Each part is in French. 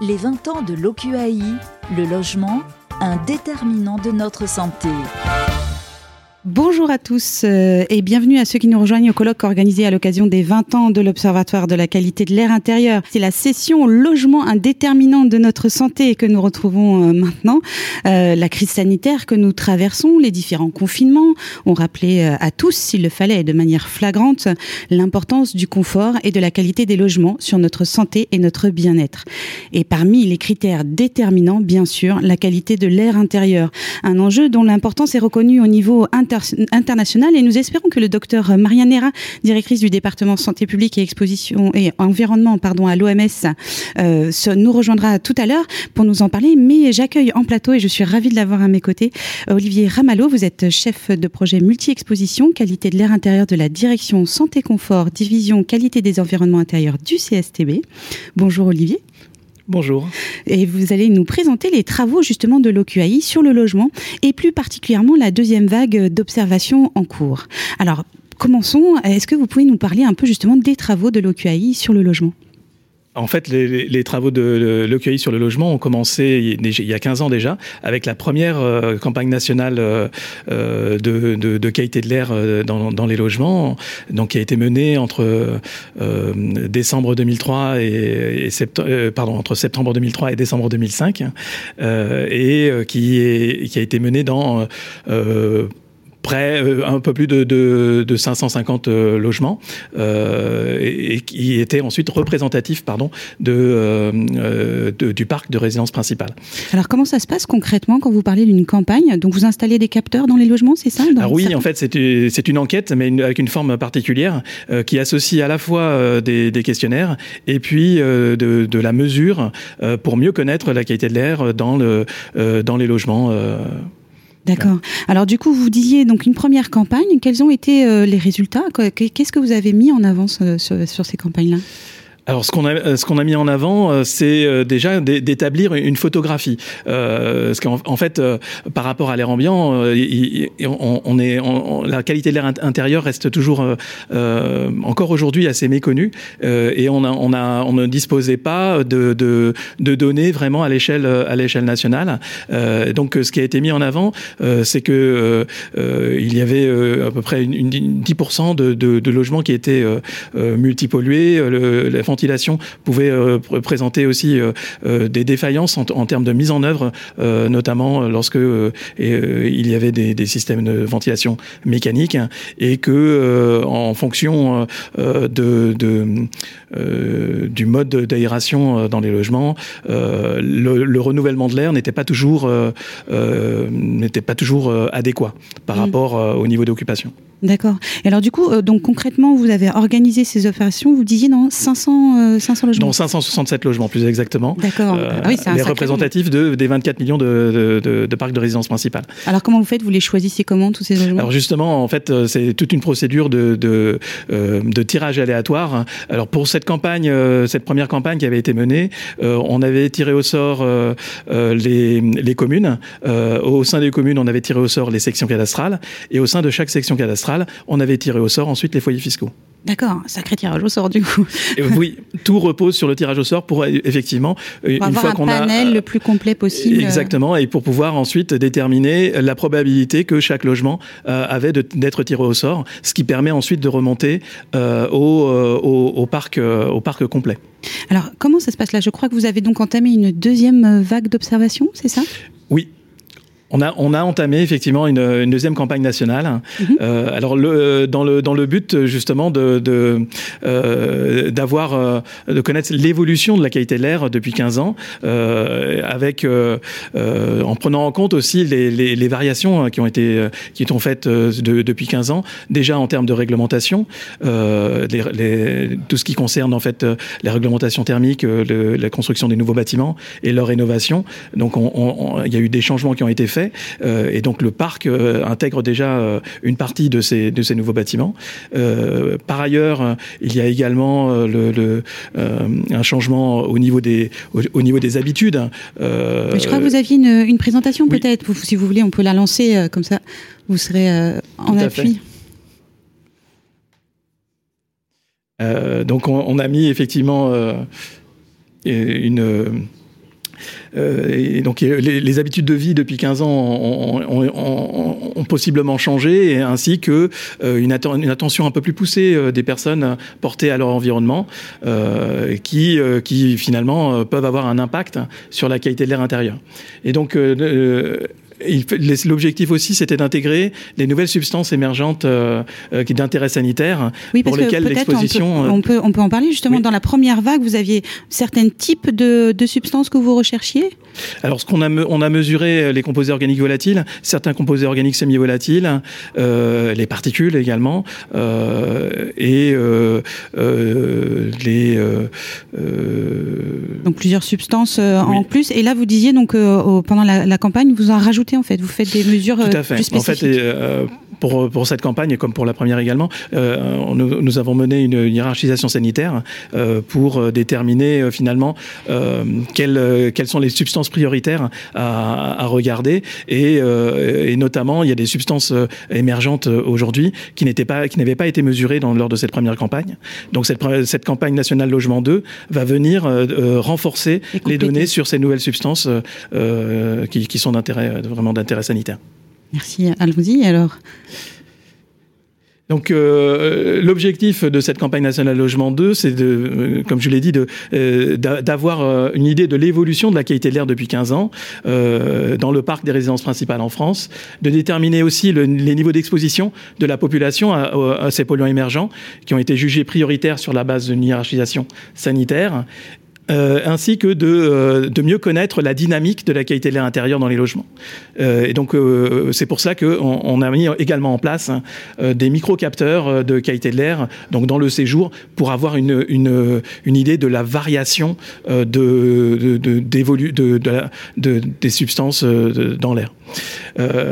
Les 20 ans de l'OQAI, le logement, un déterminant de notre santé. Bonjour à tous euh, et bienvenue à ceux qui nous rejoignent au colloque organisé à l'occasion des 20 ans de l'Observatoire de la qualité de l'air intérieur. C'est la session logement un déterminant de notre santé que nous retrouvons euh, maintenant. Euh, la crise sanitaire que nous traversons, les différents confinements ont rappelé à tous, s'il le fallait de manière flagrante, l'importance du confort et de la qualité des logements sur notre santé et notre bien-être. Et parmi les critères déterminants, bien sûr, la qualité de l'air intérieur. Un enjeu dont l'importance est reconnue au niveau international internationale et nous espérons que le docteur Marianne Nera, directrice du département santé publique et exposition et environnement pardon à l'OMS, euh, nous rejoindra tout à l'heure pour nous en parler. Mais j'accueille en plateau et je suis ravie de l'avoir à mes côtés Olivier Ramalot. Vous êtes chef de projet multi-exposition qualité de l'air intérieur de la direction santé confort division qualité des environnements intérieurs du CSTB. Bonjour Olivier. Bonjour. Et vous allez nous présenter les travaux justement de l'OQAI sur le logement et plus particulièrement la deuxième vague d'observation en cours. Alors, commençons. Est-ce que vous pouvez nous parler un peu justement des travaux de l'OQAI sur le logement? En fait, les, travaux de, l'OQI sur le logement ont commencé il y a 15 ans déjà, avec la première euh, campagne nationale euh, euh, de, qualité de l'air dans, les logements, donc qui a été menée entre décembre 2003 et, pardon entre septembre 2003 et décembre 2005, et qui, est, qui a été menée dans près euh, un peu plus de, de, de 550 euh, logements euh, et, qui étaient ensuite représentatifs pardon de, du parc de résidence principale. Alors comment ça se passe concrètement quand vous parlez d'une campagne? Donc vous installez des capteurs dans les logements, c'est ça? Alors oui, en fait c'est une enquête mais avec une forme particulière qui associe à la fois des, des, questionnaires et puis de, de, la mesure pour mieux connaître la qualité de l'air dans, le, dans les logements. D'accord. Alors du coup, vous disiez donc une première campagne. Quels ont été euh, les résultats? Qu'est-ce que vous avez mis en avant sur, sur ces campagnes-là? Alors, ce qu'on a, euh, ce qu'on a mis en avant, euh, c'est euh, déjà d'établir une photographie. Euh, parce qu'en en fait, par rapport à l'air ambiant, on, est, la qualité de l'air intérieur reste toujours, euh, encore aujourd'hui, assez méconnue. et on, a, on, a, on ne disposait pas de, de, de données vraiment à l'échelle, à l'échelle nationale. donc, ce qui a été mis en avant, c'est que il y avait à peu près une, 10% de, de, de, logements qui étaient multipollués. Le, ventilation pouvait euh, présenter aussi euh, euh, des défaillances en, termes de mise en œuvre, notamment lorsque il y avait des, systèmes de ventilation mécanique et que en fonction de, du mode d'aération dans les logements, le, renouvellement de l'air n'était pas toujours n'était pas toujours adéquat par mmh. rapport au niveau d'occupation. D'accord. Et alors du coup, euh, donc concrètement, vous avez organisé ces opérations, vous disiez non 500, 500 euh, logements Non, 567 logements plus exactement. D'accord. Euh, ah oui, c'est Les représentatifs de, des 24 millions de, de, de, parcs de résidence principale. Alors comment vous faites? Vous les choisissez comment tous ces logements? Alors justement, en fait, c'est toute une procédure de, de, de, tirage aléatoire. Alors pour cette campagne, cette première campagne qui avait été menée, on avait tiré au sort les, les communes. au sein des communes, on avait tiré au sort les sections cadastrales. Et au sein de chaque section cadastrale, on avait tiré au sort ensuite les foyers fiscaux. D'accord, sacré tirage au sort du coup. oui, tout repose sur le tirage au sort pour effectivement une fois qu'on a un panel le plus complet possible. Exactement, et pour pouvoir ensuite déterminer la probabilité que chaque logement euh, avait d'être tiré au sort, ce qui permet ensuite de remonter euh, euh, au, au, parc au parc complet. Alors comment ça se passe là? Je crois que vous avez donc entamé une deuxième vague d'observation, c'est ça? Oui, on a, on a entamé effectivement une, une deuxième campagne nationale. Mhm. euh, alors le, dans le dans le but justement de euh, d'avoir euh, de connaître l'évolution de la qualité de l'air depuis 15 ans, euh, avec euh, euh, en prenant en compte aussi les, les, les variations qui ont été qui sont faites de, depuis 15 ans, déjà en termes de réglementation, les, les, tout ce qui concerne en fait les réglementations thermiques, le, la construction des nouveaux bâtiments et leur rénovation. Donc il on, on, y a eu des changements qui ont été faits euh, et donc le parc euh, intègre déjà euh, une partie de ces, de ces nouveaux bâtiments. par ailleurs, il y a également le, un changement au niveau des, au, niveau des habitudes. je crois que vous aviez une, présentation peut-être, si vous voulez, on peut la lancer comme ça, vous serez en appui. donc on, on, a mis effectivement une et donc les, habitudes de vie depuis 15 ans ont, possiblement changé, ainsi que une, une, attention un peu plus poussée des personnes portées à leur environnement, qui, qui finalement peuvent avoir un impact sur la qualité de l'air intérieur. Et donc L'objectif aussi, c'était d'intégrer les nouvelles substances émergentes euh, euh, d'intérêt sanitaire pour lesquelles l'exposition. On, peut, on peut en parler justement. Dans la première vague, vous aviez certains types de, de substances que vous recherchiez? Alors, ce qu'on a, on a mesuré les composés organiques volatiles, certains composés organiques semi-volatiles, euh, les particules également, euh, et euh, les. donc plusieurs substances en plus. Et là, vous disiez donc pendant la, la campagne, vous en rajoutez en fait. Vous faites des mesures Tout à fait. plus spécifiques. En fait, pour, pour cette campagne, comme pour la première également, euh, nous, nous, avons mené une hiérarchisation sanitaire euh, pour déterminer euh, finalement euh, quelles, quelles sont les substances prioritaires à, à regarder. Et, et, notamment, il y a des substances émergentes aujourd'hui qui n'étaient pas, qui n'avaient pas été mesurées dans, lors de cette première campagne. Donc cette, cette campagne nationale logement 2 va venir renforcer les données sur ces nouvelles substances qui, qui sont d'intérêt vraiment d'intérêt sanitaire. Merci. Allons-y alors. Donc euh, l'objectif de cette campagne nationale logement 2, c'est de, euh, comme je l'ai dit, euh, d'avoir une idée de l'évolution de la qualité de l'air depuis 15 ans dans le parc des résidences principales en France, de déterminer aussi le, les niveaux d'exposition de la population à, ces polluants émergents qui ont été jugés prioritaires sur la base d'une hiérarchisation sanitaire euh, ainsi que de, euh, de, mieux connaître la dynamique de la qualité de l'air intérieur dans les logements. Euh, et donc euh, c'est pour ça qu'on on a mis également en place hein, euh, des micro-capteurs de qualité de l'air donc dans le séjour pour avoir une, une, une idée de la variation de, de, de, de, de, des substances dans l'air.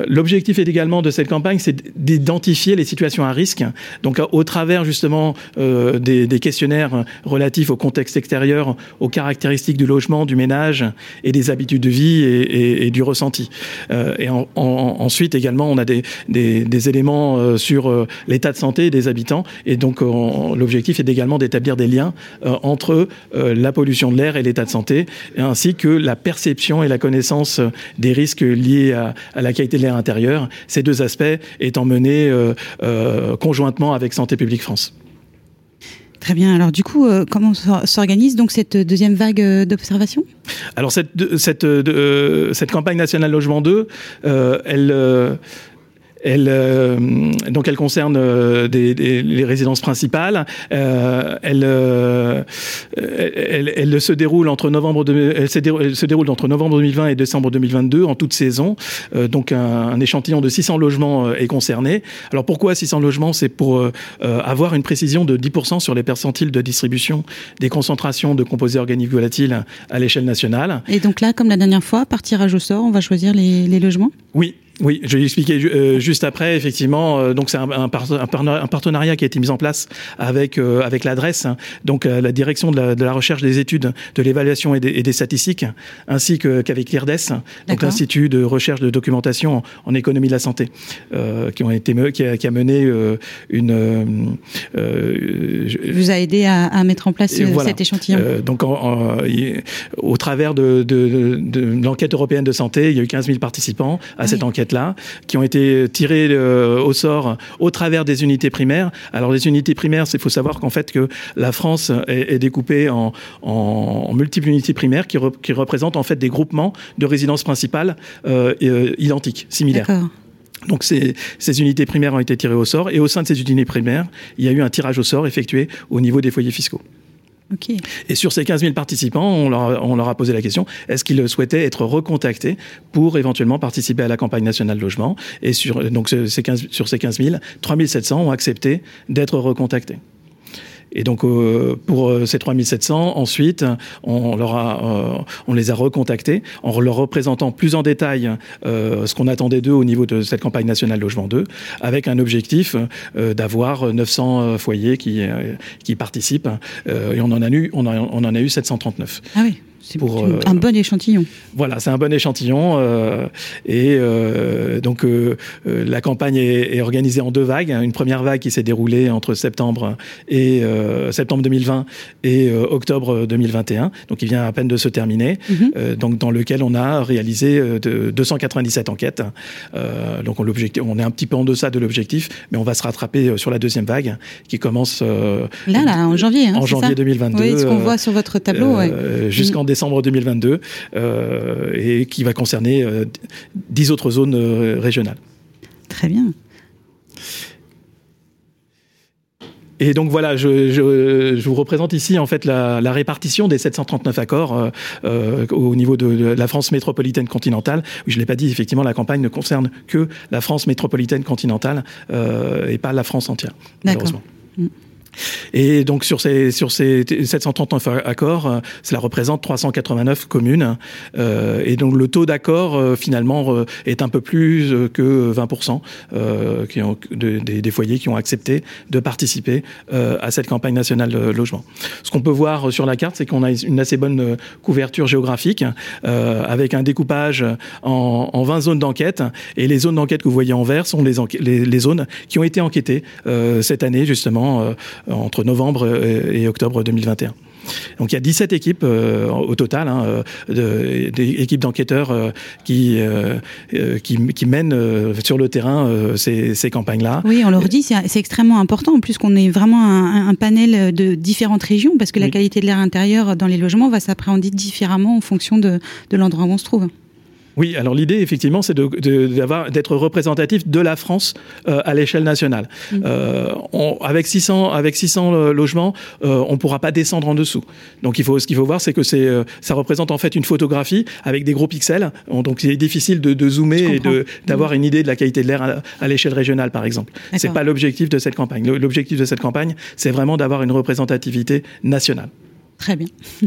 L'objectif est également de cette campagne, c'est d'identifier les situations à risque. Donc au travers justement des, des questionnaires relatifs au contexte extérieur, aux caractéristiques du logement, du ménage et des habitudes de vie et, du ressenti. Euh, et en, en, ensuite également, on a des, des, éléments euh, sur euh, l'état de santé des habitants. Et donc l'objectif est également d'établir des liens euh, entre euh, la pollution de l'air et l'état de santé, ainsi que la perception et la connaissance des risques liés à, à la qualité de l'air intérieur. Ces deux aspects étant menés euh, conjointement avec Santé publique France. Très bien. Alors du coup, euh, comment s'organise donc cette deuxième vague euh, d'observation? Alors cette, cette, euh, cette campagne nationale logement 2, euh, elle euh, elle, euh, donc elle concerne euh, des, des, les résidences principales. Euh, elle, elle, elle, se déroule entre novembre de, elle, se déroule, elle se déroule entre novembre 2020 et décembre 2022 en toute saison. Donc un, un, échantillon de 600 logements est concerné. Alors pourquoi 600 logements? C'est pour avoir une précision de 10% sur les percentiles de distribution des concentrations de composés organiques volatiles à l'échelle nationale. Et donc là, comme la dernière fois, par tirage au sort, on va choisir les, les logements? Oui, oui, je vais expliquer euh, juste après. Effectivement, euh, donc c'est un, un, un, partenariat qui a été mis en place avec euh, avec l'adresse, hein, donc euh, la direction de la, de la, recherche des études, de l'évaluation et, et, des statistiques, ainsi qu'avec l'IRDES, donc l'institut de recherche de documentation en, en économie de la santé, euh, qui ont été qui a, qui a mené une. Je, vous a aidé à, à, mettre en place voilà. cet échantillon. donc, en, en, au travers de, de, de, de l'enquête européenne de santé, il y a eu 15 000 participants à oui. cette enquête là qui ont été tirés euh, au sort au travers des unités primaires. Alors les unités primaires, il faut savoir qu'en fait que la France est, est découpée en, en, en, multiples unités primaires qui, re, qui, représentent en fait des groupements de résidences principales euh, euh, identiques, similaires. Donc ces, ces, unités primaires ont été tirées au sort et au sein de ces unités primaires, il y a eu un tirage au sort effectué au niveau des foyers fiscaux. Et sur ces 15 000 participants, on leur, on leur a posé la question est-ce qu'ils souhaitaient être recontactés pour éventuellement participer à la campagne nationale logement? Et sur, donc, ces 15, sur ces 15 000, 3 700 ont accepté d'être recontactés. Et donc euh, pour euh, ces 3700, ensuite, on, a, euh, les a recontactés en leur représentant plus en détail ce qu'on attendait d'eux au niveau de cette campagne nationale logement 2, avec un objectif d'avoir 900 foyers qui, qui participent. et on en a eu, on, a, on en a eu 739. Ah oui c'est un bon échantillon. Voilà, c'est un bon échantillon. et donc la campagne est, organisée en deux vagues. Une première vague qui s'est déroulée entre septembre et septembre 2020 et octobre 2021. Donc il vient à peine de se terminer. Mhm. donc dans lequel on a réalisé de 297 enquêtes. donc on, on est un petit peu en deçà de l'objectif, mais on va se rattraper sur la deuxième vague qui commence là, là, en janvier. Hein, en janvier 2022. Oui, ce qu'on voit sur votre tableau. Jusqu'en mm. Décembre 2022 et qui va concerner 10 autres zones régionales. Très bien. Et donc voilà, je, je, je, vous représente ici en fait la, la répartition des 739 accords euh, euh, au niveau de, de, la France métropolitaine continentale. Je l'ai pas dit, effectivement, la campagne ne concerne que la France métropolitaine continentale euh, et pas la France entière, malheureusement. Mm. Et donc sur ces sur ces 739 accords, euh, cela représente 389 communes. Euh, et donc le taux d'accord euh, finalement est un peu plus que 20% qui ont, des, foyers qui ont accepté de participer à cette campagne nationale de logement. Ce qu'on peut voir sur la carte, c'est qu'on a une assez bonne couverture géographique avec un découpage en, en 20 zones d'enquête. Et les zones d'enquête que vous voyez en vert sont les zones qui ont été enquêtées cette année justement entre novembre et octobre 2021. Donc il y a 17 équipes euh, au total, hein, euh, des équipes d'enquêteurs euh, qui, qui, mènent sur le terrain ces, campagnes-là. Oui, on leur dit, c'est extrêmement important, en plus qu'on est vraiment un, panel de différentes régions, parce que la qualité de l'air intérieur dans les logements va s'appréhender différemment en fonction de, de l'endroit où on se trouve. Oui, alors l'idée, effectivement, c'est d'être représentatif de la France euh, à l'échelle nationale. Mm. Euh, avec 600, avec 600 euh, logements, euh, on ne pourra pas descendre en dessous. Donc, il faut, ce qu'il faut voir, c'est que ça représente en fait une photographie avec des gros pixels. Donc, il est difficile de, de zoomer et d'avoir mm. une idée de la qualité de l'air à, à l'échelle régionale, par exemple. C'est pas l'objectif de cette campagne. L'objectif de cette campagne, c'est vraiment d'avoir une représentativité nationale. Très bien.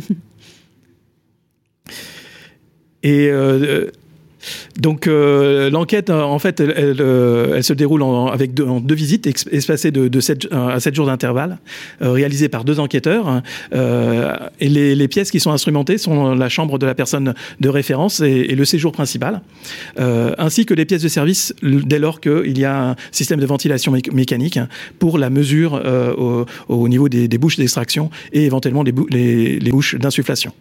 Et euh, donc euh, l'enquête, euh, en fait, elle, elle, se déroule en, avec deux, en deux visites espacées de, de 7, à 7 jours d'intervalle, réalisées par deux enquêteurs. et les, les, pièces qui sont instrumentées sont la chambre de la personne de référence et, et le séjour principal, ainsi que les pièces de service dès lors qu'il y a un système de ventilation mécanique pour la mesure au, au, niveau des, des bouches d'extraction et éventuellement les, les, les bouches d'insufflation.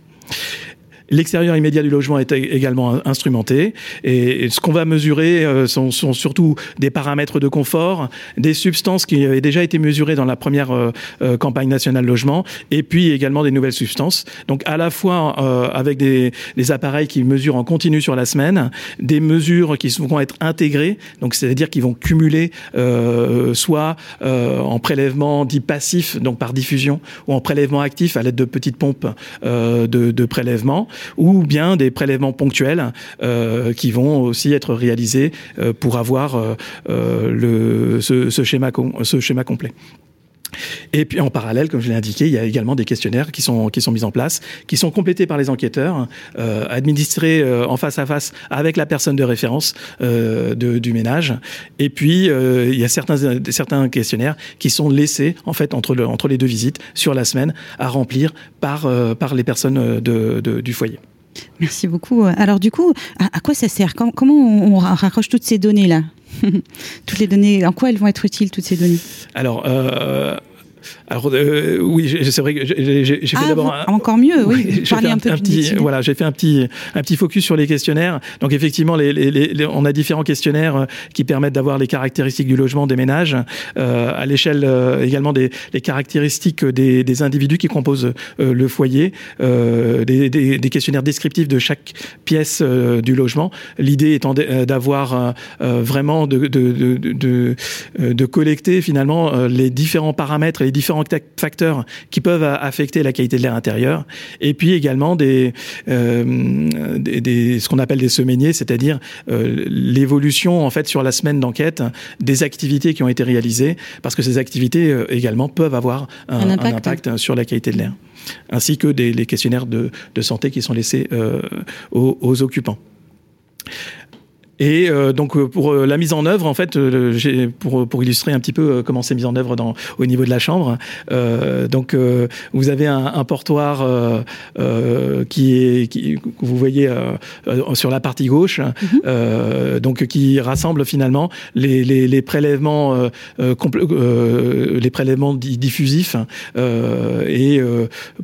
L'extérieur immédiat du logement est également instrumenté. Et ce qu'on va mesurer euh, sont, sont, surtout des paramètres de confort, des substances qui avaient déjà été mesurées dans la première euh, euh, campagne nationale logement, et puis également des nouvelles substances. Donc à la fois avec des, des, appareils qui mesurent en continu sur la semaine, des mesures qui vont être intégrées, donc c'est-à-dire qu'ils vont cumuler soit en prélèvement dit passif, donc par diffusion, ou en prélèvement actif à l'aide de petites pompes de, de prélèvement ou bien des prélèvements ponctuels euh, qui vont aussi être réalisés euh, pour avoir euh, ce schéma complet. Et puis en parallèle, comme je l'ai indiqué, il y a également des questionnaires qui sont qui sont mis en place, qui sont complétés par les enquêteurs, euh, administrés euh, en face à face avec la personne de référence euh, de, du ménage. Et puis il y a certains certains questionnaires qui sont laissés en fait entre le, entre les deux visites sur la semaine à remplir par par les personnes de, de, du foyer. Merci beaucoup. Alors du coup, à, à quoi ça sert? Comment on, on raccroche toutes ces données là toutes les données, en quoi elles vont être utiles, toutes ces données? Alors, euh, alors euh, oui, c'est vrai que j'ai fait ah, d'abord encore mieux. Oui, oui un, un, petit voilà, j'ai fait un petit un petit focus sur les questionnaires. Donc effectivement, les, les, les, on a différents questionnaires euh, qui permettent d'avoir les caractéristiques du logement des ménages, euh, à l'échelle euh, également des les caractéristiques des, des, individus qui composent le foyer, des, des, des, questionnaires descriptifs de chaque pièce du logement. L'idée étant d'avoir vraiment de de, de, de, de collecter finalement les différents paramètres et les différents facteurs qui peuvent affecter la qualité de l'air intérieur, et puis également des, euh, des, des ce qu'on appelle des semainiers, c'est-à-dire euh, l'évolution en fait sur la semaine d'enquête des activités qui ont été réalisées, parce que ces activités euh, également peuvent avoir un, un, impact. un, impact. sur la qualité de l'air, ainsi que des les questionnaires de, de santé qui sont laissés aux, aux occupants. Et euh, donc euh, pour euh, la mise en œuvre, en fait, pour, pour illustrer un petit peu comment c'est mis en œuvre dans, au niveau de la chambre, donc vous avez un, un portoir qui est qui, que vous voyez sur la partie gauche, mhm. donc qui rassemble finalement les, les, les prélèvements les prélèvements diffusifs et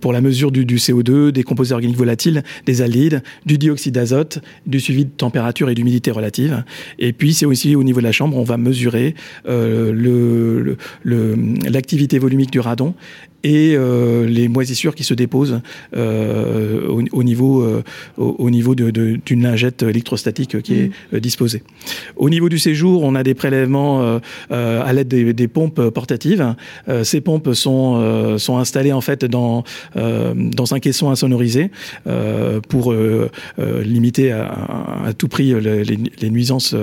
pour la mesure du, du CO2, des composés organiques volatiles, des aldehydes, du dioxyde d'azote, du suivi de température et d'humidité relative et puis c'est aussi au niveau de la chambre, on va mesurer euh, l'activité volumique du radon et euh, les moisissures qui se déposent euh, au, niveau, euh, au, niveau d'une de, d'une lingette électrostatique qui est mmh. disposée. Au niveau du séjour, on a des prélèvements à l'aide des, des, pompes portatives. ces pompes sont, sont installées en fait dans, dans un caisson insonorisé pour limiter à, à, tout prix les, les, nuisances,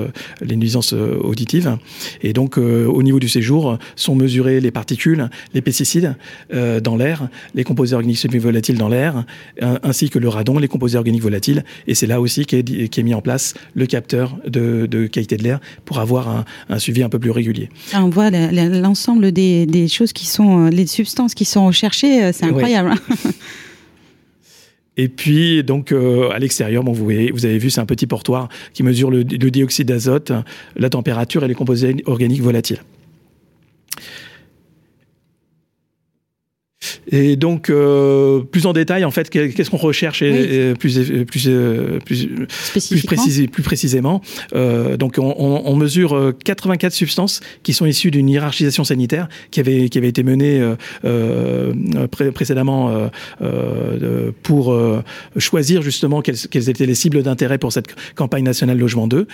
les nuisances auditives. Et donc, au niveau du séjour, sont mesurées les particules, les pesticides, euh, dans l'air, les composés organiques semi-volatiles dans l'air, ainsi que le radon, les composés organiques volatiles. Et c'est là aussi qu'est est mis en place le capteur de, qualité de l'air pour avoir un, suivi un peu plus régulier. Ah, on voit l'ensemble des, choses qui sont, euh, les substances qui sont recherchées, euh, c'est incroyable. Et puis, donc, à l'extérieur, bon, vous, voyez, vous avez vu, c'est un petit portoir qui mesure le dioxyde d'azote, la température et les composés organiques volatiles. Et donc, euh, plus en détail, en fait, qu'est-ce qu'on recherche et, plus, plus, euh, plus, plus, plus précisément. Euh, donc, on, on, mesure 84 substances qui sont issues d'une hiérarchisation sanitaire qui avait, qui avait été menée euh, pré précédemment euh, pour choisir justement quelles, quelles, étaient les cibles d'intérêt pour cette campagne nationale logement 2.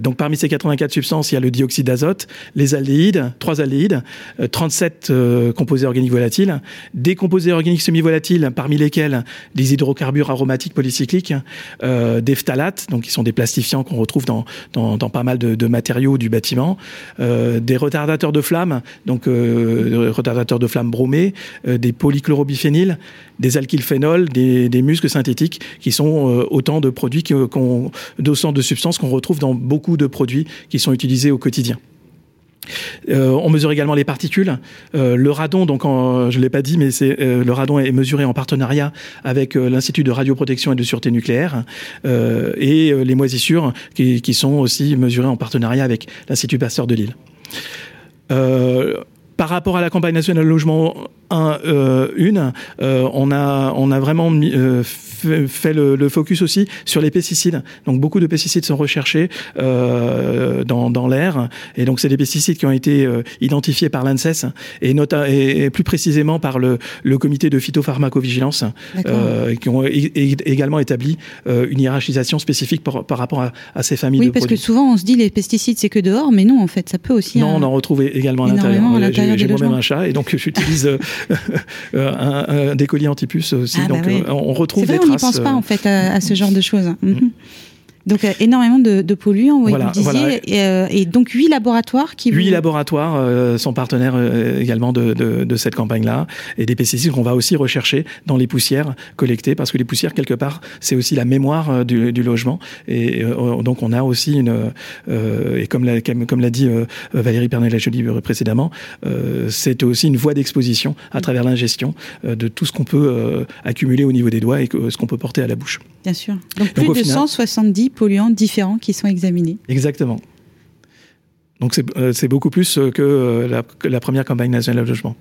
donc, parmi ces 84 substances, il y a le dioxyde d'azote, les aldéhydes, trois aldéhydes, 37 composés organiques volatiles, des composés organiques semi-volatiles, parmi lesquels des hydrocarbures aromatiques polycycliques, euh, des phtalates, donc qui sont des plastifiants qu'on retrouve dans, pas mal de, matériaux du bâtiment, euh, des retardateurs de flamme, donc euh, retardateurs de flamme bromés, des polychlorobiphényles, des alkylphénols, des, des muscles synthétiques, qui sont autant de produits qu'on, d'autant de substances qu'on retrouve dans beaucoup de produits qui sont utilisés au quotidien. Euh, on mesure également les particules. Euh, le radon, donc je ne l'ai pas dit, mais euh, le radon est mesuré en partenariat avec l'Institut de radioprotection et de sûreté nucléaire et les moisissures qui, sont aussi mesurées en partenariat avec l'Institut Pasteur de Lille. par rapport à la campagne nationale logement 1, euh, une, euh, on, a, on a vraiment mis, fait, le, le, focus aussi sur les pesticides. Donc beaucoup de pesticides sont recherchés euh, dans, dans l'air, et donc c'est des pesticides qui ont été euh, identifiés par l'ANSES et, et, et, plus précisément par le, le comité de phytopharmacovigilance, euh, qui ont également établi une hiérarchisation spécifique par, par rapport à, à, ces familles oui, de parce que souvent on se dit les pesticides c'est que dehors, mais non en fait ça peut aussi. Non, on en retrouve également à l'intérieur. J'ai moi-même un chat et donc j'utilise un, un, des colis antipuces aussi. Ah, donc bah oui. on retrouve des traces. On n'y pense pas en fait à, à ce genre de choses. Mm -hmm. Donc euh, énormément de, de polluants, oui, voilà, vous disiez, voilà. et, euh, et, donc huit laboratoires qui huit vous... laboratoires euh, sont partenaires également de, de, de cette campagne-là et des pesticides qu'on va aussi rechercher dans les poussières collectées parce que les poussières quelque part c'est aussi la mémoire du, du, logement et donc on a aussi une et comme l'a comme l'a dit Valérie Pernel-Joly précédemment, c'est aussi une voie d'exposition à travers l'ingestion de tout ce qu'on peut accumuler au niveau des doigts et que, ce qu'on peut porter à la bouche. Bien sûr. Donc plus donc, de final, 170 polluants différents qui sont examinés. Exactement. Donc c'est euh, beaucoup plus que euh, la, la première campagne nationale de logement.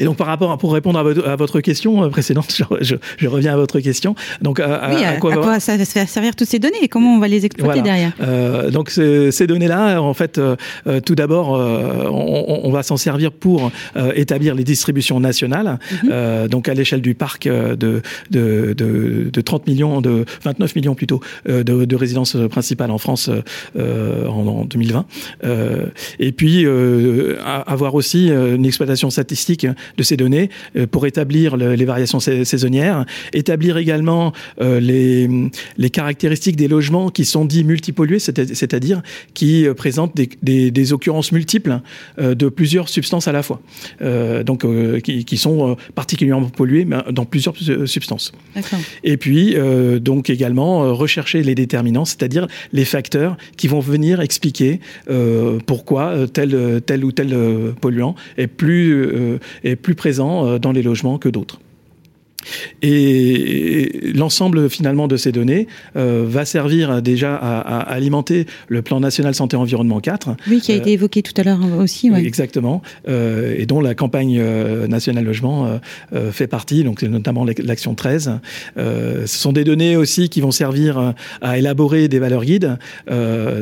Et donc, par rapport, pour répondre à votre, à votre question euh, précédente, je, je, je, reviens à votre question. Donc, à, oui, à, à quoi, à quoi ça va servir toutes ces données et comment on va les exploiter voilà. derrière euh, Donc, ces données-là, en fait, euh, euh, tout d'abord, euh, on, on, va s'en servir pour établir les distributions nationales. -hmm. donc, à l'échelle du parc de, de, de, de, 30 millions, de 29 millions plutôt, de, de résidences principales en France en, en, 2020. et puis, avoir aussi une exploitation statistique de ces données pour établir les variations saisonnières, établir également les, les caractéristiques des logements qui sont dits multipollués, c'est-à-dire qui présentent des, des, des occurrences multiples de plusieurs substances à la fois, donc qui, qui, sont particulièrement polluées dans plusieurs substances. Et puis donc également rechercher les déterminants, c'est-à-dire les facteurs qui vont venir expliquer euh, pourquoi euh, tel, tel ou tel euh, polluant est plus, est plus présent dans les logements que d'autres. Et l'ensemble finalement de ces données euh, va servir déjà à, à, alimenter le plan national santé environnement 4. Oui, qui a été évoqué tout à l'heure aussi. Ouais. Exactement, euh, et dont la campagne euh, nationale logement euh, euh, fait partie, donc notamment l'action 13. ce sont des données aussi qui vont servir à élaborer des valeurs guides.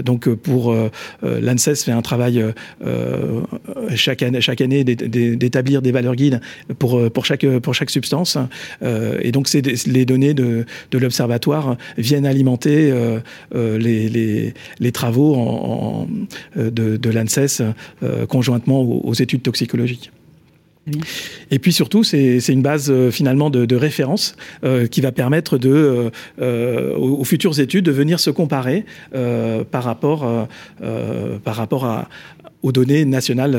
donc pour l'ANSES fait un travail chaque année, chaque année d'établir des valeurs guides pour pour chaque pour chaque substance. Euh, et donc, les données de, l'observatoire viennent alimenter euh, euh, les, travaux de, l'ANSES conjointement aux, études toxicologiques. Et puis surtout, c'est une base finalement de, référence qui va permettre de, aux, futures études de venir se comparer par rapport, par rapport aux données nationales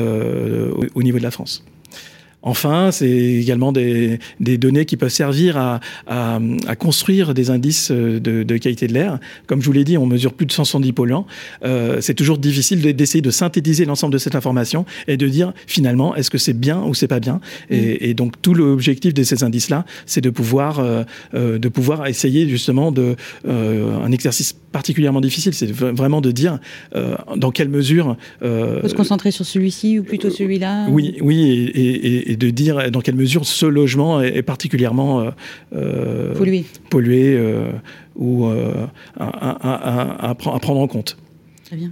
au niveau de la France. Enfin, c'est également des, des, données qui peuvent servir à, à, à construire des indices de, de qualité de l'air. Comme je vous l'ai dit, on mesure plus de 170 polluants. Euh, c'est toujours difficile d'essayer de synthétiser l'ensemble de cette information et de dire finalement est-ce que c'est bien ou c'est pas bien? Et, mm. et, donc tout l'objectif de ces indices-là, c'est de pouvoir euh, euh, de pouvoir essayer justement de euh, un exercice particulièrement difficile, c'est vraiment de dire euh, dans quelle mesure. Euh, Faut se concentrer sur celui-ci ou plutôt celui-là? Oui, oui, et, et, et, de dire dans quelle mesure ce logement est, est particulièrement euh, euh pollué, pollué euh, ou euh, à, à, à, à, prendre en compte.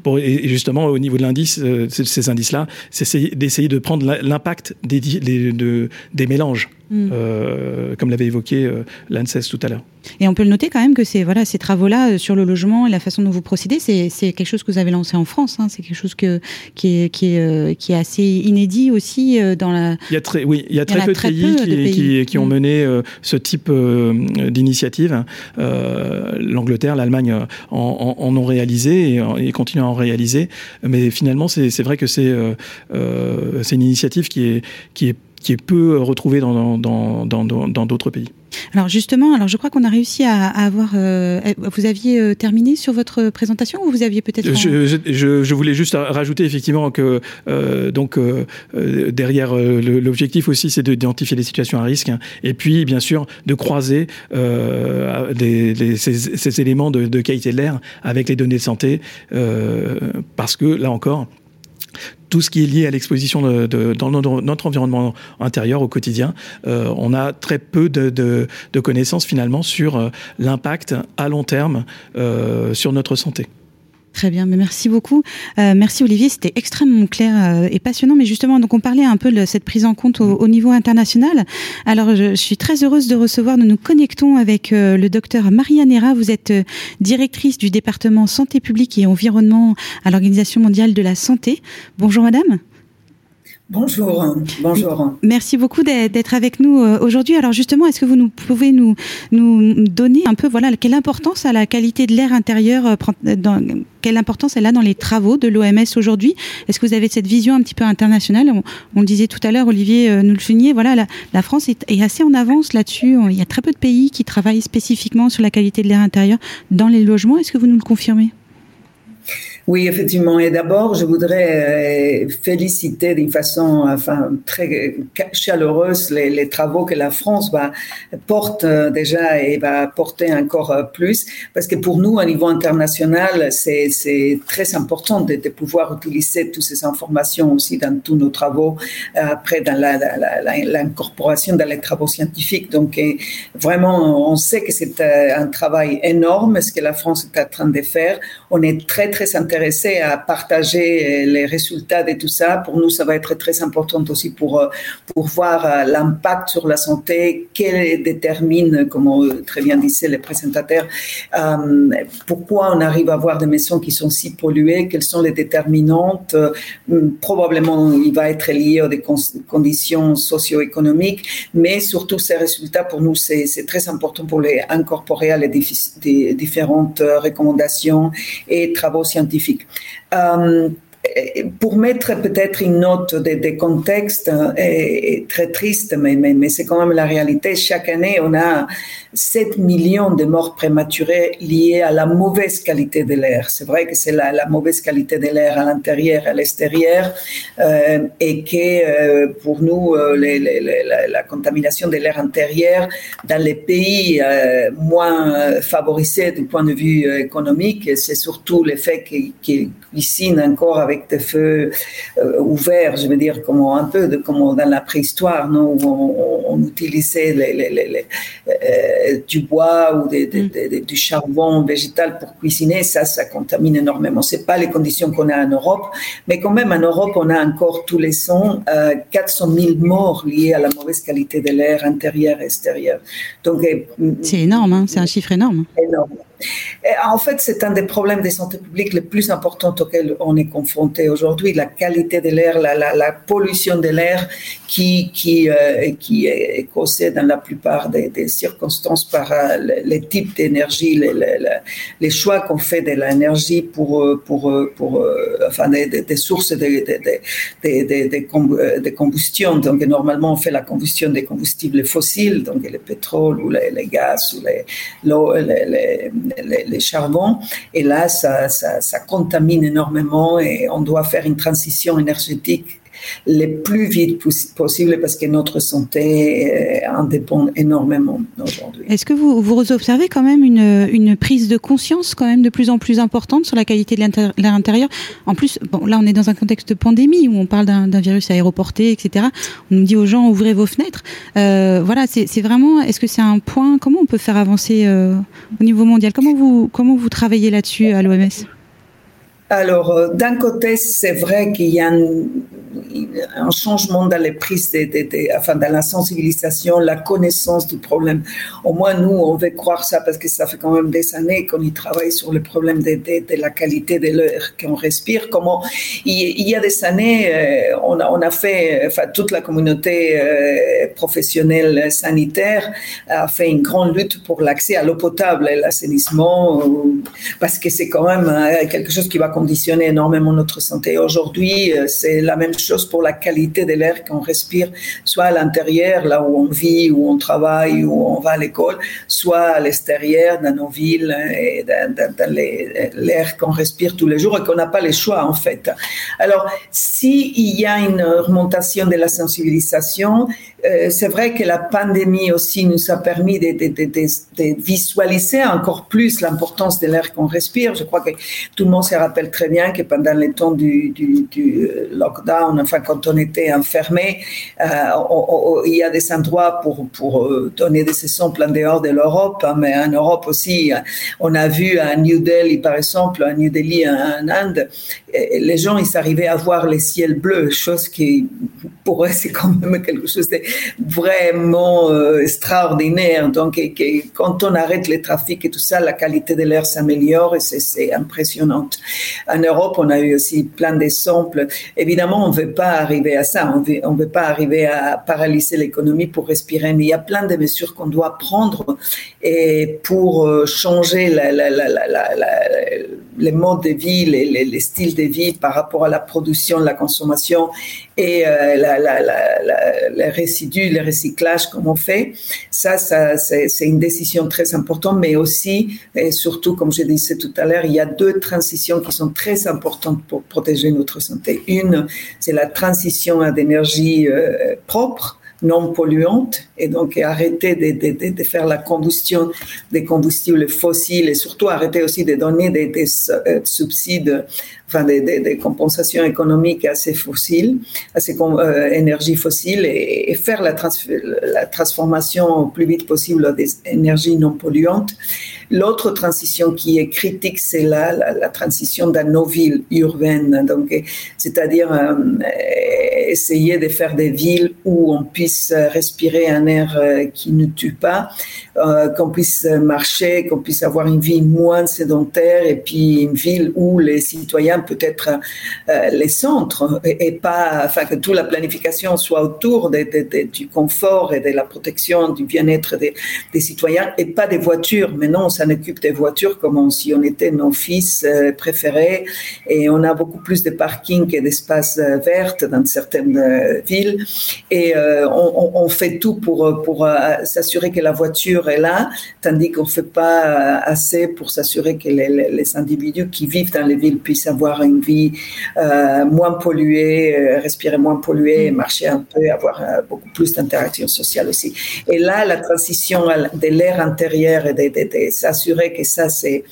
Pour, et justement, au niveau de l'indice, ces indices-là, c'est d'essayer de prendre l'impact des, des, de, des mélanges. Mm. Euh, comme l'avait évoqué euh, l'ANSES tout à l'heure. Et on peut le noter quand même que voilà ces travaux-là euh, sur le logement et la façon dont vous procédez, c'est quelque chose que vous avez lancé en France. Hein, c'est quelque chose que qui est qui est qui est assez inédit aussi dans la. Il y a très oui, il y a très, peu, de, pays qui, pays qui, qui, ont mm. mené ce type d'initiative. L'Angleterre, l'Allemagne en, en, en, ont réalisé et, et, continuent à en réaliser. Mais finalement, c'est vrai que c'est c'est une initiative qui est qui est qui est peu retrouvée dans d'autres dans, dans, dans pays. Alors justement, alors je crois qu'on a réussi à, à avoir. Euh, vous aviez euh, terminé sur votre présentation ou vous aviez peut-être. Je, je, je, voulais juste rajouter effectivement que euh, donc euh, derrière l'objectif aussi, c'est d'identifier les situations à risque hein, et puis bien sûr de croiser des, ces, ces, éléments de, de qualité de l'air avec les données de santé parce que là encore tout ce qui est lié à l'exposition de, dans notre, environnement intérieur au quotidien, euh, on a très peu de connaissances finalement sur euh, l'impact à long terme euh, sur notre santé. Très bien, mais merci beaucoup. Euh, merci Olivier, c'était extrêmement clair euh, et passionnant. Mais justement, donc on parlait un peu de cette prise en compte au, au niveau international. Alors, je, suis très heureuse de recevoir. Nous nous connectons avec euh, le docteur Maria Nera. Vous êtes euh, directrice du département santé publique et environnement à l'Organisation mondiale de la santé. Bonjour Madame. Bonjour, bonjour. Merci beaucoup d'être avec nous euh, aujourd'hui. Alors justement, est-ce que vous nous pouvez nous nous donner un peu voilà quelle importance a la qualité de l'air intérieur euh, dans, quelle importance elle a dans les travaux de l'OMS aujourd'hui? Est-ce que vous avez cette vision un petit peu internationale? On, on, le disait tout à l'heure, Olivier euh, nous le soulignait, voilà, la, la France est, assez en avance là-dessus. Il y a très peu de pays qui travaillent spécifiquement sur la qualité de l'air intérieur dans les logements. Est-ce que vous nous le confirmez? Oui, effectivement. Et d'abord, je voudrais euh, féliciter d'une façon enfin, très chaleureuse les, travaux que la France va, porte euh, déjà et va porter encore euh, plus. Parce que pour nous, à niveau international, c'est très important de, de, pouvoir utiliser toutes ces informations aussi dans tous nos travaux, après dans l'incorporation dans les travaux scientifiques. Donc, vraiment, on sait que c'est un travail énorme, ce que la France est en train de faire. On est très, très intéressé à partager les résultats de tout ça. Pour nous, ça va être très important aussi pour, pour voir l'impact sur la santé, quel détermine, comme très bien disaient les présentateurs, pourquoi on arrive à avoir des maisons qui sont si polluées, quelles sont les déterminantes. probablement, il va être lié aux des conditions socio-économiques, mais surtout ces résultats, pour nous, c'est très important pour les incorporer à les différentes recommandations et travaux scientifiques. Euh, pour mettre peut-être une note des contextes euh, très triste, mais, c'est quand même la réalité. Chaque année, on a 7 millions de morts prématurées liées à la mauvaise qualité de l'air. C'est vrai que c'est la, mauvaise qualité de l'air à l'intérieur à l'extérieur euh, et que euh, pour nous, la, contamination de l'air intérieur dans les pays moins favorisés du point de vue économique, c'est surtout le fait qu'ils cuisinent encore avec des feux ouverts, je veux dire, comme un peu de, comme dans la préhistoire, non, où on, on utilisait les, les, les du bois ou mm. du charbon végétal pour cuisiner, ça, ça contamine énormément. C'est pas les conditions qu'on a en Europe, mais quand même en Europe, on a encore tous les sons, 400 000 morts liés à la mauvaise qualité de l'air intérieur et extérieur. Donc, euh, c'est énorme, hein, c'est un chiffre énorme. Énorme. En fait, c'est un des problèmes de santé publique les plus importants auxquels on est confronté aujourd'hui, la qualité de l'air, la, pollution de l'air qui, qui, euh, qui est causée dans la plupart des, circonstances par euh, les, types d'énergie, les, les, les, choix qu'on fait de l'énergie pour, euh, pour, pour, enfin, des, des, sources de, de, de, combustion. Donc, normalement, on fait la combustion des combustibles fossiles, donc le pétrole ou les, gaz ou l'eau, les, les, charbons. Et là, ça, ça, ça contamine énormément et on doit faire une transition énergétique le plus vite possible parce que notre santé en dépend énormément aujourd'hui. Est-ce que vous, vous observez quand même une, une, prise de conscience quand même de plus en plus importante sur la qualité de l'air intérieur En plus, bon, là on est dans un contexte de pandémie où on parle d'un virus aéroporté, etc. On nous dit aux gens ouvrez vos fenêtres. Euh, voilà, c'est vraiment, est-ce que c'est un point, comment on peut faire avancer euh, au niveau mondial? Comment vous, comment vous travaillez là-dessus à l'OMS alors, euh, d'un côté, c'est vrai qu'il y a un, un, changement dans les prises, de, de, enfin, dans la sensibilisation, la connaissance du problème. Au moins, nous, on veut croire ça parce que ça fait quand même des années qu'on y travaille sur le problème de, la qualité de l'air qu'on respire. Comment, il, y a des années, euh, on, a, fait, enfin, toute la communauté euh, professionnelle sanitaire a fait une grande lutte pour l'accès à l'eau potable et l'assainissement, parce que c'est quand même quelque chose qui va conditionner énormément notre santé. Aujourd'hui, euh, c'est la même chose pour la qualité de l'air qu'on respire, soit à l'intérieur, là où on vit, où on travaille, où on va à l'école, soit à l'extérieur, dans nos villes, hein, et dans, l'air qu'on respire tous les jours et qu'on n'a pas le choix, en fait. Alors, s'il y a une augmentation de la sensibilisation, euh, c'est vrai que la pandémie aussi nous a permis de, visualiser encore plus l'importance de l'air qu'on respire. Je crois que tout le monde se rappelle très bien que pendant le temps du, du, du euh, enfin quand on était enfermé, euh, il y a des endroits pour, pour euh, donner des exemples en dehors de l'Europe, hein, mais en Europe aussi, on a vu à New Delhi, par exemple, à New Delhi en Inde, les gens, ils arrivaient à voir les ciels bleus, chose qui, pour eux, c'est quand même quelque chose de vraiment euh, extraordinaire. Donc, quand on arrête le trafic et tout ça, la qualité de l'air s'améliore et c'est impressionnant. En Europe, on a eu aussi plein d'exemples. Évidemment, on veut pas arriver à ça. On veut, on veut pas arriver à paralyser l'économie pour respirer, mais il y a plein de mesures qu'on doit prendre et pour euh, changer la, les modes de vie, les, les, les styles de vie par rapport à la production, la consommation et euh, les résidus, les recyclages comme on fait. Ça, ça c'est une décision très importante, mais aussi et surtout, comme je disais tout à l'heure, il y a deux transitions qui sont très importantes pour protéger notre santé. Une, c'est la transition à d'énergie euh, propre non polluantes et donc arrêter de, de, de, faire la combustion des combustibles fossiles et surtout arrêter aussi de donner des, des euh, subsides enfin des, compensations économiques à ces fossiles, à ces euh, énergies fossiles et, faire la, trans la, transformation au plus vite possible des énergies non polluantes. L'autre transition qui est critique, c'est la, la, transition dans nos villes urbaines, c'est-à-dire euh, essayer de faire des villes où on puisse respirer un air euh, qui ne tue pas, qu'on puisse marcher, qu'on puisse avoir une vie moins sédentaire et puis une ville où les citoyens peut être euh, les centres et, pas, enfin que toute la planification soit autour du confort et de la protection du bien-être des, citoyens et pas des voitures. Mais non, on s'en occupe des voitures comme si on était nos fils euh, préférés et on a beaucoup plus de parkings et d'espaces euh, verts dans certaines villes et on, on, fait tout pour, pour s'assurer que la voiture est là, tandis qu'on ne fait pas assez pour s'assurer que les, les, individus qui vivent dans les villes puissent avoir une vie euh, moins polluée, euh, respirer moins polluée, marcher un peu, avoir euh, beaucoup plus d'interactions sociales aussi. Et là, la transition de l'air intérieur et de, de, de s'assurer que ça, c'est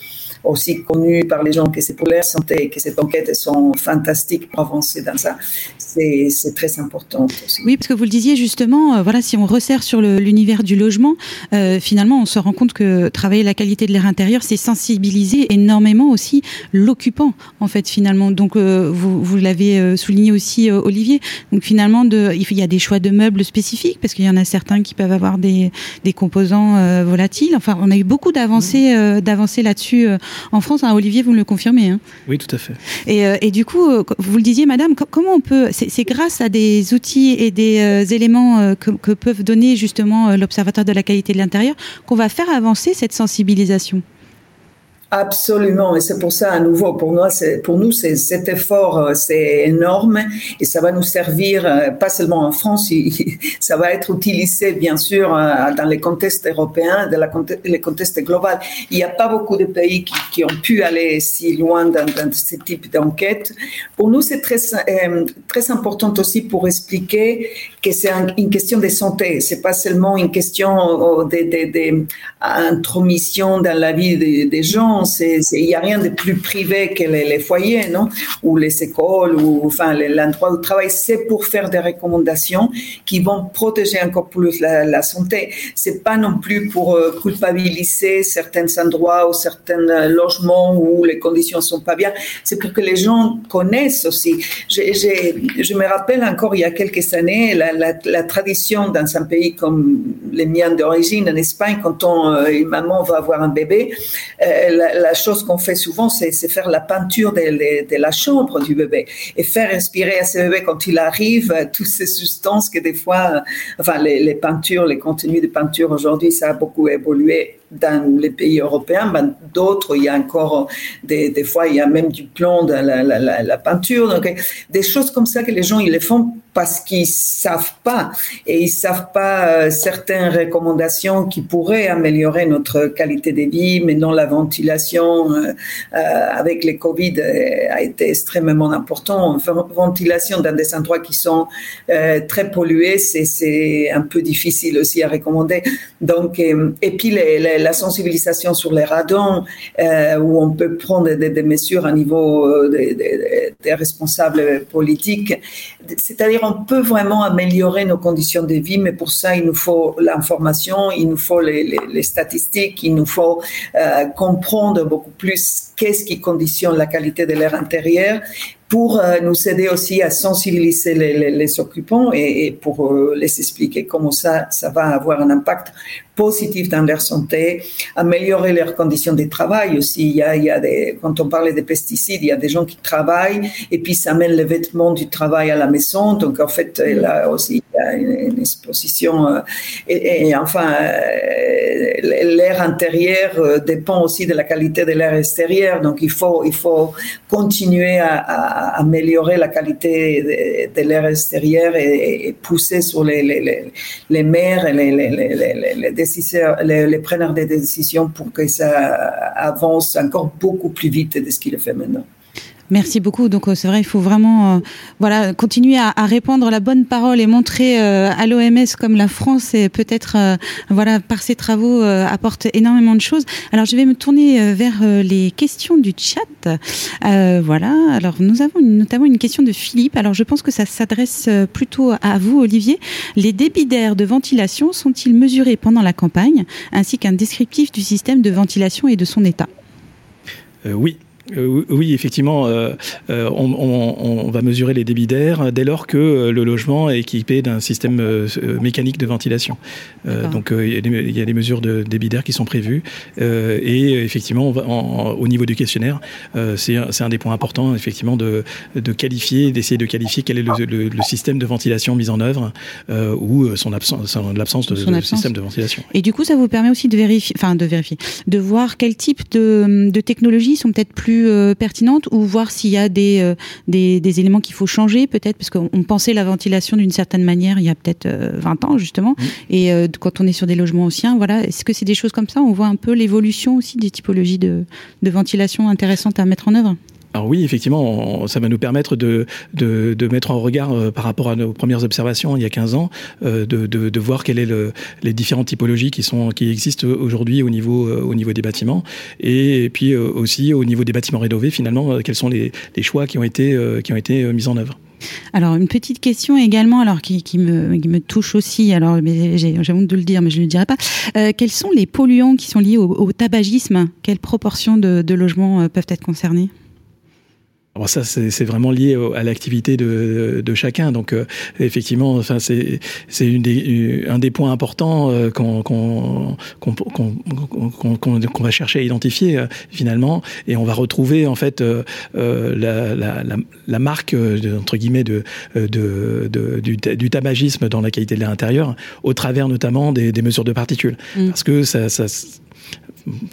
aussi connu par les gens que c'est pour l'air santé et que ces enquêtes sont fantastiques pour avancer dans ça. C'est très important aussi. Oui, parce que vous le disiez justement, euh, voilà, si on resserre sur l'univers du logement, euh, finalement, on se rend compte que travailler la qualité de l'air intérieur, c'est sensibiliser énormément aussi l'occupant, en fait, finalement. Donc, euh, vous, vous l'avez souligné aussi, Olivier. Donc, finalement, de, il y a des choix de meubles spécifiques, parce qu'il y en a certains qui peuvent avoir des, des composants volatiles. Enfin, on a eu beaucoup d'avancées d'avancées là-dessus en France. Hein, Olivier, vous me le confirmez. Hein oui, tout à fait. Et, euh, et, du coup, vous le disiez, madame, comment on peut. C'est grâce à des outils et des euh, éléments euh, que, que, peuvent donner justement l'Observatoire de la qualité de l'intérieur qu'on va faire avancer cette sensibilisation? Absolument, et c'est pour ça à nouveau pour nous, pour nous cet effort euh, c'est énorme et ça va nous servir euh, pas seulement en France, ça va être utilisé bien sûr euh, dans les contextes européens, dans les contextes globaux. Il n'y a pas beaucoup de pays qui, ont pu aller si loin dans, dans ce type d'enquête. Pour nous c'est très très important aussi pour expliquer que c'est une question de santé, c'est pas seulement une question d'intromission dans la vie des gens il n'y a rien de plus privé que les, foyers, non? Ou les écoles, ou enfin l'endroit où travail, c'est pour faire des recommandations qui vont protéger encore plus la, la santé. C'est pas non plus pour euh, culpabiliser certains endroits ou certains euh, logements où les conditions sont pas bien. C'est pour que les gens connaissent aussi. je me rappelle encore il y a quelques années la, tradition dans un pays comme les miens d'origine, en Espagne, quand on, euh, une maman va avoir un bébé, euh, la, chose qu'on fait souvent, c'est faire la peinture de, la chambre du bébé et faire respirer à ce bébé quand il arrive toutes ces substances que des fois, enfin les, les peintures, les contenus de peinture aujourd'hui, ça a beaucoup évolué dans les pays européens, ben, d'autres, il y a encore des, des, fois, il y a même du plomb dans la, la, peinture. Donc, des choses comme ça que les gens, ils les font parce qu'ils savent pas et ils savent pas euh, certaines recommandations qui pourraient améliorer notre qualité de vie, mais non la ventilation euh, euh, avec les Covid a été extrêmement important. Ventilation dans des endroits qui sont très pollués, c'est un peu difficile aussi à recommander. Donc, et puis les, les la sensibilisation sur les radons, euh, où on peut prendre des, mesures à niveau euh, des responsables politiques. C'est-à-dire, on peut vraiment améliorer nos conditions de vie, mais pour ça, il nous faut l'information, il nous faut les, statistiques, il nous faut euh, comprendre beaucoup plus qu'est-ce qui conditionne la qualité de l'air intérieur pour euh, nous aider aussi à sensibiliser les, occupants et, pour euh, les expliquer comment ça, ça va avoir un impact positif dans leur santé, améliorer leurs conditions de travail aussi. Il y a, quand on parle des pesticides, il y a des gens qui travaillent et puis ça amène les vêtements du travail à la maison. Donc en fait, aussi, y a une, une exposition. Euh, et, enfin, l'air intérieur dépend aussi de la qualité de l'air extérieur. Donc il faut, il faut continuer à, améliorer la qualité de, l'air extérieur et, pousser sur les, les, maires et les, les, les, preneurs de décisions pour que ça avance encore beaucoup plus vite de ce qu'il fait maintenant. Merci beaucoup. Donc c'est vrai, il faut vraiment voilà continuer à, répandre la bonne parole et montrer à l'OMS comme la France et peut-être voilà par ses travaux apporte énormément de choses. Alors je vais me tourner vers les questions du chat. voilà. Alors nous avons notamment une question de Philippe. Alors je pense que ça s'adresse plutôt à vous, Olivier. Les débits d'air de ventilation sont-ils mesurés pendant la campagne, ainsi qu'un descriptif du système de ventilation et de son état? Oui, euh, oui, effectivement, euh, euh, on, va mesurer les débits d'air dès lors que le logement est équipé d'un système mécanique de ventilation. donc il y, a des, mesures de débit d'air qui sont prévues et effectivement, au niveau du questionnaire, c'est un, des points importants, effectivement, de, qualifier, d'essayer de qualifier quel est le, système de ventilation mis en œuvre ou son absence, l'absence de, système de ventilation. Et du coup, ça vous permet aussi de vérifier, enfin de vérifier, de voir quel type de, de technologies sont peut-être plus euh, pertinente ou voir s'il y a des, euh, des, des, éléments qu'il faut changer peut-être? Parce qu'on pensait la ventilation d'une certaine manière il y a peut-être 20 euh, ans justement. Mmh. et quand on est sur des logements anciens voilà. Est-ce que c'est des choses comme ça? On voit un peu l'évolution aussi des typologies de, de ventilation intéressantes à mettre en œuvre? Alors oui, effectivement, ça va nous permettre de, mettre en regard euh, par rapport à nos premières observations il y a 15 ans, euh, de, voir quelles sont les différentes typologies qui, sont, qui existent aujourd'hui au niveau, euh, des bâtiments, et, puis aussi au niveau des bâtiments rénovés, finalement, quels sont les, choix qui ont été, qui ont été mis en œuvre. Alors une petite question également, alors qui, me, touche aussi. Alors j'ai honte de le dire, mais je ne le dirai pas. quels sont les polluants qui sont liés au, tabagisme? Quelle proportion de logements peuvent être concernés? Alors ça, c'est vraiment lié à l'activité de, de, chacun. Donc, euh, effectivement, enfin, c'est des, un des points importants euh, qu'on va chercher à identifier euh, finalement, et on va retrouver en fait la, la, la, la, marque entre guillemets de, de, de du, du, tabagisme dans la qualité de l'air intérieur, au travers notamment des, des mesures de particules, mmh. parce que ça, ça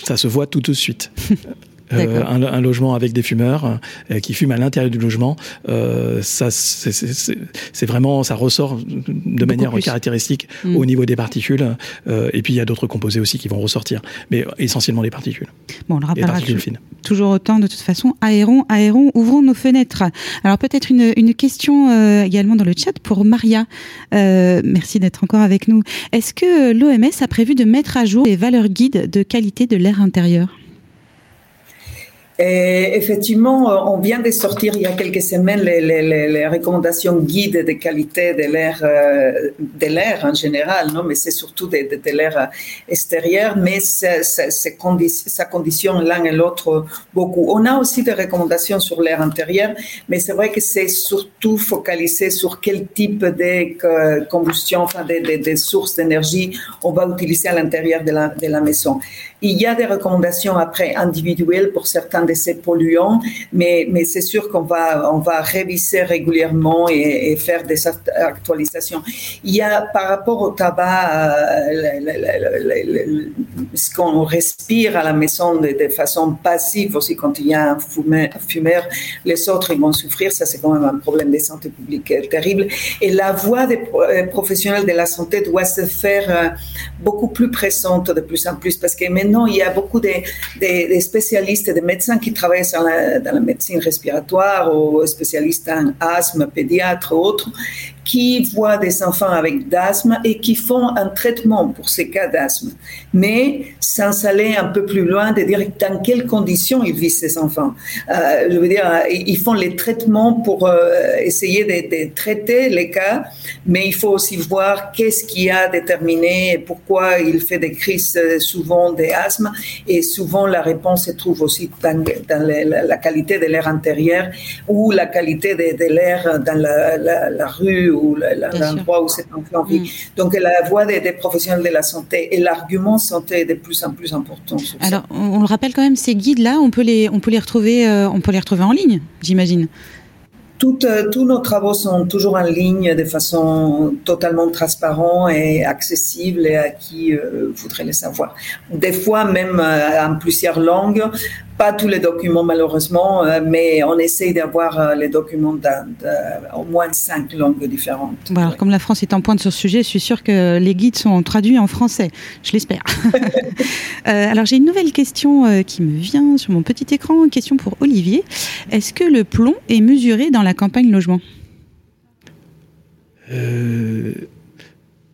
ça se voit tout de suite. Euh, un, logement avec des fumeurs euh, qui fument à l'intérieur du logement, euh, ça c'est vraiment ça ressort de manière caractéristique mm. au niveau des particules. et puis il y a d'autres composés aussi qui vont ressortir, mais essentiellement les particules. Bon, on le rappellera toujours autant de toute façon. Aérons, aérons, ouvrons nos fenêtres. Alors peut-être une, une, question également dans le chat pour Maria. merci d'être encore avec nous. Est-ce que l'OMS a prévu de mettre à jour les valeurs guides de qualité de l'air intérieur? Et effectivement, euh, on vient de sortir il y a quelques semaines les, les, les recommandations guides de qualité de l'air, euh, de l'air en général, non, mais c'est surtout de, de, l'air extérieur, mais ça, ça, ça conditionne l'un et l'autre beaucoup. On a aussi des recommandations sur l'air intérieur, mais c'est vrai que c'est surtout focalisé sur quel type de combustion, enfin des de, sources d'énergie on va utiliser à l'intérieur de la, de la maison. Il y a des recommandations après individuelles pour certains de ces polluants, mais, mais c'est sûr qu'on va, on va réviser régulièrement et, faire des actualisations. Il y a par rapport au tabac, euh, ce qu'on respire à la maison de, façon passive aussi quand il y a un fumeur, les autres ils vont souffrir, ça c'est quand même un problème de santé publique terrible. Et la voix des euh, professionnels de la santé doit se faire euh, beaucoup plus présente de plus en plus parce que maintenant il y a beaucoup de, de, de spécialistes, de médecins qui travaillent dans la, médecine respiratoire ou spécialistes en asthme, pédiatre, autres, qui voient des enfants avec d'asthme et qui font un traitement pour ces cas d'asthme, mais sans aller un peu plus loin de dire dans quelles conditions ils vivent ces enfants. Euh, je veux dire, ils font les traitements pour euh, essayer de, traiter les cas, mais il faut aussi voir qu'est-ce qui a déterminé et pourquoi il fait des crises euh, souvent d'asthme et souvent la réponse se trouve aussi dans, la, qualité de l'air intérieur ou la qualité de, l'air dans la rue ou l'endroit où cet enfant vit. Mm. Donc la voix des, professionnels de la santé et l'argument santé est de plus en plus important. Alors on, le rappelle quand même, ces guides-là, on peut les, on peut les retrouver, euh, on peut les retrouver en ligne, j'imagine. Euh, tous nos travaux sont toujours en ligne de façon totalement transparente et accessible et à qui euh, voudrait les savoir. Des fois, même en plusieurs langues, pas tous les documents malheureusement, mais on essaye d'avoir les documents d'au moins cinq langues différentes. alors, comme la France est en pointe sur ce sujet, je suis sûre que les guides sont traduits en français. Je l'espère. alors j'ai une nouvelle question qui me vient sur mon petit écran. Une question pour Olivier. Est-ce que le plomb est mesuré dans la campagne logement? Euh,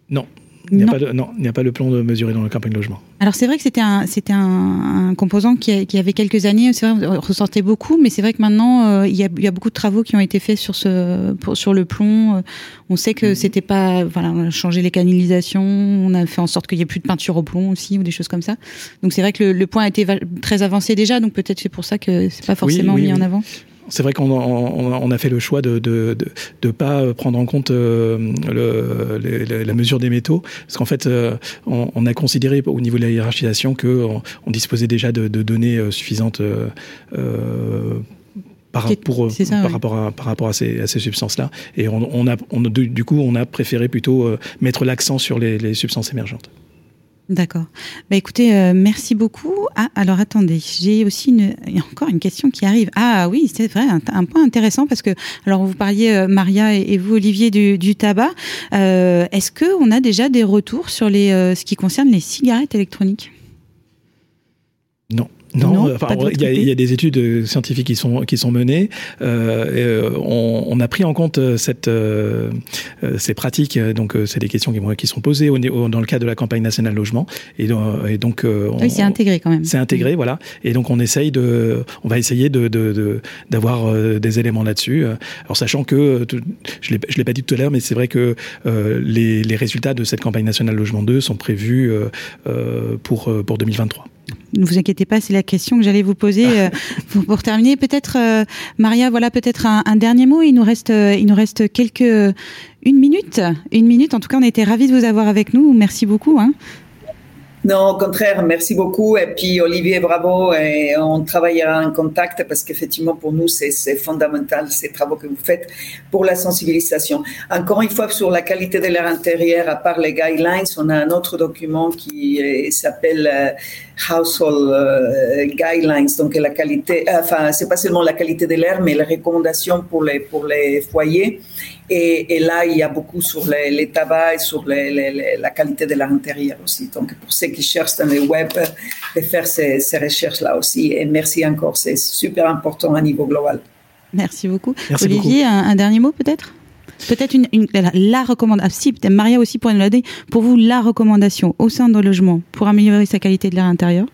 non. Il n'y a, pas de, non, il n'y a pas le plomb de mesurer dans la campagne logement. Alors c'est vrai que c'était un, c'était un, composant qui, qui, avait quelques années, c'est vrai, on ressortait beaucoup, mais c'est vrai que maintenant euh, il, y a, il, y a, beaucoup de travaux qui ont été faits sur ce, pour, sur le plomb. Euh, on sait que mhm. c'était pas, voilà, on a changé les canalisations, on a fait en sorte qu'il y ait plus de peinture au plomb aussi ou des choses comme ça. Donc c'est vrai que le, point a été très avancé déjà, donc peut-être c'est pour ça que c'est pas forcément mis en avant c'est vrai qu'on on, a fait le choix de ne de, pas prendre en compte euh, le, la mesure des métaux, parce qu'en fait, euh, on, a considéré au niveau de la hiérarchisation qu'on on disposait déjà de, données euh, suffisantes. par, pour, par, rapport à, par rapport à ces, substances-là. Et on, a, on, du coup, on a préféré plutôt mettre l'accent sur les, les substances émergentes. D'accord. Bah écoutez, euh, merci beaucoup. Ah, alors attendez, j'ai aussi une, encore une question qui arrive. Ah oui, c'est vrai, un, point intéressant parce que, alors vous parliez, euh, Maria et, vous, Olivier, du, tabac. Euh, Est-ce qu'on a déjà des retours sur les, ce qui concerne les cigarettes électroniques? Non. Non, il, y a, des études euh, scientifiques qui sont qui sont menées. Euh, on, on, a pris en compte euh, cette euh, ces pratiques. Donc, c'est des questions qui, qui sont posées au, dans le cadre de la campagne nationale logement. Et, et donc, oui, c'est intégré quand même. C'est intégré, voilà. Et donc, on essaye de, on va essayer de d'avoir de, des éléments là-dessus. Alors, sachant que je l'ai je l'ai pas dit tout à l'heure, mais c'est vrai que les, les résultats de cette campagne nationale logement 2 sont prévus pour pour 2023 ne vous inquiétez pas, c'est la question que j'allais vous poser euh, pour, terminer. Peut-être, euh, Maria, voilà peut-être un, dernier mot. Il nous reste, euh, il nous reste quelques une minute, une minute. En tout cas, on était ravis de vous avoir avec nous. Merci beaucoup. Hein. Non, au contraire, merci beaucoup. Et puis Olivier, bravo. Et on travaillera en contact parce qu'effectivement, pour nous, c'est fondamental ces travaux que vous faites pour la sensibilisation. Encore une fois, sur la qualité de l'air intérieur, à part les guidelines, on a un autre document qui s'appelle euh, Household euh, Guidelines. Donc la qualité, enfin, c'est pas seulement la qualité de l'air, mais les recommandations pour les pour les foyers. Et, là, il y a beaucoup sur les, les tabacs et sur la qualité de l'air intérieur aussi. Donc, pour ceux qui cherchent dans le web, de faire ces, recherches-là aussi. Et merci encore, c'est super important à niveau global. Merci beaucoup. Olivier, Un, dernier mot peut-être? Peut-être une, la, recommandation. Ah, si, Maria aussi pourrait nous. Pour vous, la recommandation au sein d'un logement pour améliorer sa qualité de l'air intérieur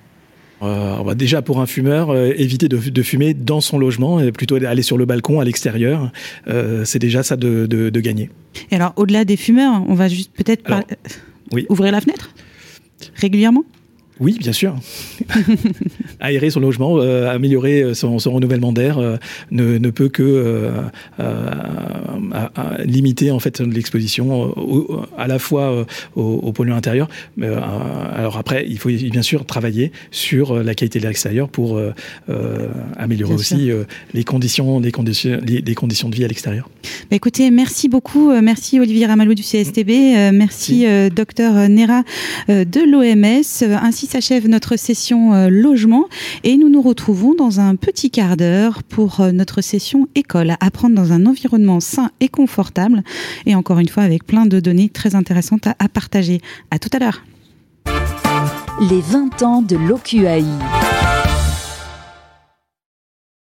euh, déjà pour un fumeur, euh, éviter de, de, fumer dans son logement et plutôt aller sur le balcon à l'extérieur. Euh, c'est déjà ça de, de, de, gagner. Et alors au-delà des fumeurs, on va juste peut-être oui. ouvrir la fenêtre régulièrement? Oui, bien sûr. Aérer son logement, euh, améliorer son, son renouvellement d'air euh, ne, ne, peut que euh, limiter en fait l'exposition à la fois aux, aux, polluants intérieurs. Mais, alors après, il faut bien sûr travailler sur la qualité de l'air extérieur pour améliorer aussi les conditions, les conditions, les, conditions de vie à l'extérieur. Bah écoutez, merci beaucoup, merci Olivier Ramalou du CSTB, merci docteur Nera de l'OMS, ainsi s'achève notre session euh, logement et nous nous retrouvons dans un petit quart d'heure pour euh, notre session école, apprendre dans un environnement sain et confortable et encore une fois avec plein de données très intéressantes à, partager. À tout à l'heure. Les 20 ans de l'OQAI.